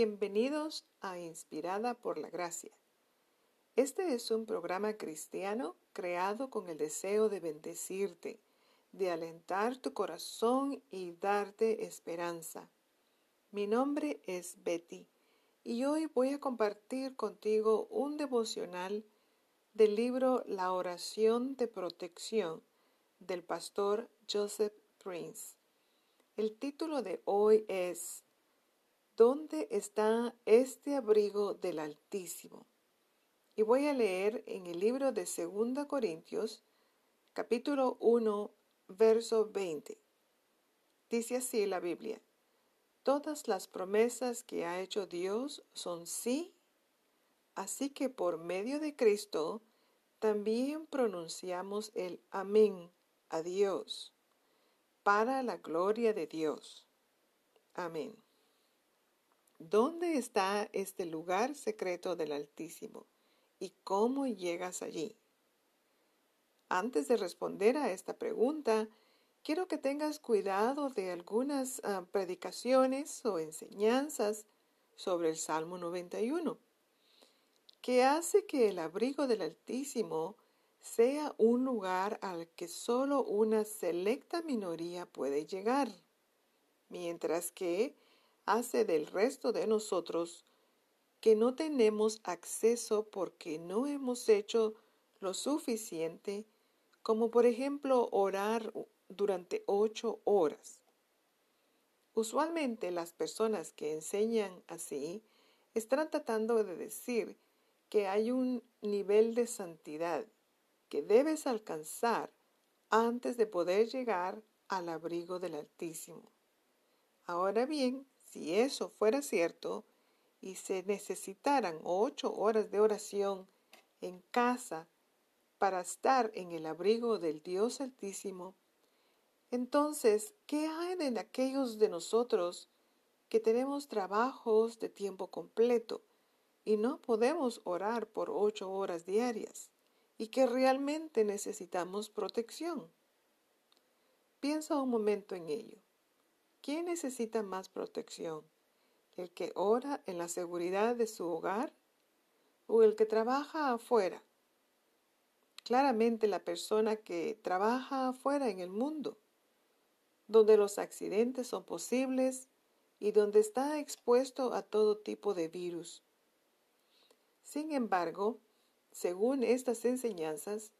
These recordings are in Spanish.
Bienvenidos a Inspirada por la Gracia. Este es un programa cristiano creado con el deseo de bendecirte, de alentar tu corazón y darte esperanza. Mi nombre es Betty y hoy voy a compartir contigo un devocional del libro La oración de protección del pastor Joseph Prince. El título de hoy es ¿Dónde está este abrigo del Altísimo? Y voy a leer en el libro de 2 Corintios, capítulo 1, verso 20. Dice así la Biblia, Todas las promesas que ha hecho Dios son sí, así que por medio de Cristo también pronunciamos el amén a Dios, para la gloria de Dios. Amén. ¿Dónde está este lugar secreto del Altísimo? ¿Y cómo llegas allí? Antes de responder a esta pregunta, quiero que tengas cuidado de algunas ah, predicaciones o enseñanzas sobre el Salmo 91, que hace que el abrigo del Altísimo sea un lugar al que solo una selecta minoría puede llegar, mientras que hace del resto de nosotros que no tenemos acceso porque no hemos hecho lo suficiente, como por ejemplo orar durante ocho horas. Usualmente las personas que enseñan así están tratando de decir que hay un nivel de santidad que debes alcanzar antes de poder llegar al abrigo del Altísimo. Ahora bien, si eso fuera cierto y se necesitaran ocho horas de oración en casa para estar en el abrigo del Dios Altísimo, entonces, ¿qué hay de aquellos de nosotros que tenemos trabajos de tiempo completo y no podemos orar por ocho horas diarias y que realmente necesitamos protección? Piensa un momento en ello. ¿Quién necesita más protección? ¿El que ora en la seguridad de su hogar o el que trabaja afuera? Claramente la persona que trabaja afuera en el mundo, donde los accidentes son posibles y donde está expuesto a todo tipo de virus. Sin embargo, según estas enseñanzas,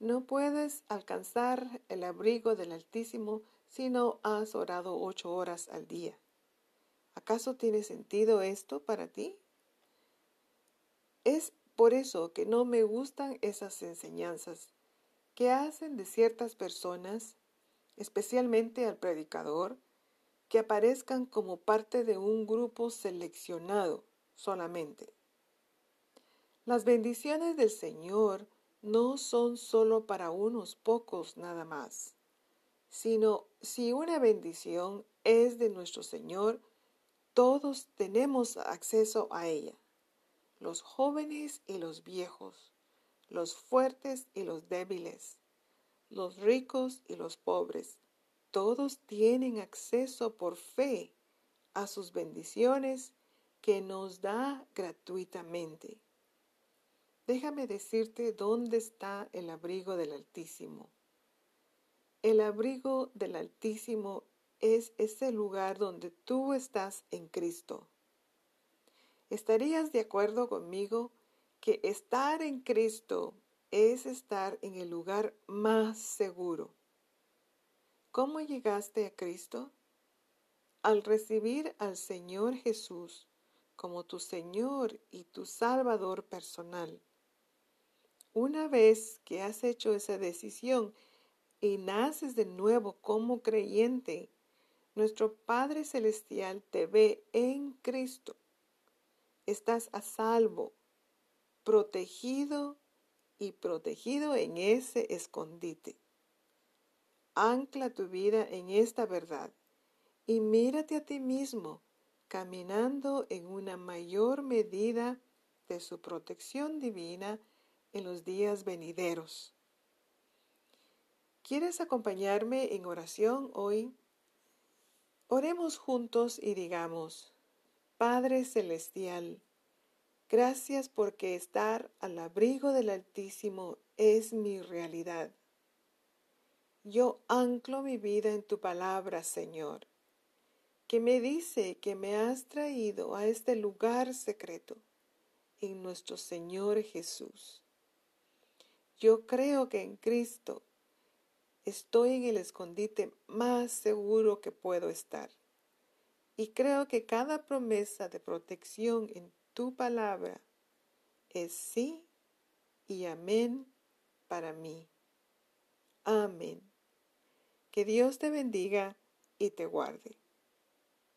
no puedes alcanzar el abrigo del Altísimo si no has orado ocho horas al día. ¿Acaso tiene sentido esto para ti? Es por eso que no me gustan esas enseñanzas que hacen de ciertas personas, especialmente al predicador, que aparezcan como parte de un grupo seleccionado solamente. Las bendiciones del Señor no son solo para unos pocos nada más sino si una bendición es de nuestro Señor, todos tenemos acceso a ella, los jóvenes y los viejos, los fuertes y los débiles, los ricos y los pobres, todos tienen acceso por fe a sus bendiciones que nos da gratuitamente. Déjame decirte dónde está el abrigo del Altísimo. El abrigo del Altísimo es ese lugar donde tú estás en Cristo. ¿Estarías de acuerdo conmigo que estar en Cristo es estar en el lugar más seguro? ¿Cómo llegaste a Cristo? Al recibir al Señor Jesús como tu Señor y tu Salvador personal. Una vez que has hecho esa decisión, y naces de nuevo como creyente, nuestro Padre Celestial te ve en Cristo. Estás a salvo, protegido y protegido en ese escondite. Ancla tu vida en esta verdad y mírate a ti mismo caminando en una mayor medida de su protección divina en los días venideros. ¿Quieres acompañarme en oración hoy? Oremos juntos y digamos, Padre Celestial, gracias porque estar al abrigo del Altísimo es mi realidad. Yo anclo mi vida en tu palabra, Señor, que me dice que me has traído a este lugar secreto en nuestro Señor Jesús. Yo creo que en Cristo estoy en el escondite más seguro que puedo estar. Y creo que cada promesa de protección en tu palabra es sí y amén para mí. Amén. Que Dios te bendiga y te guarde.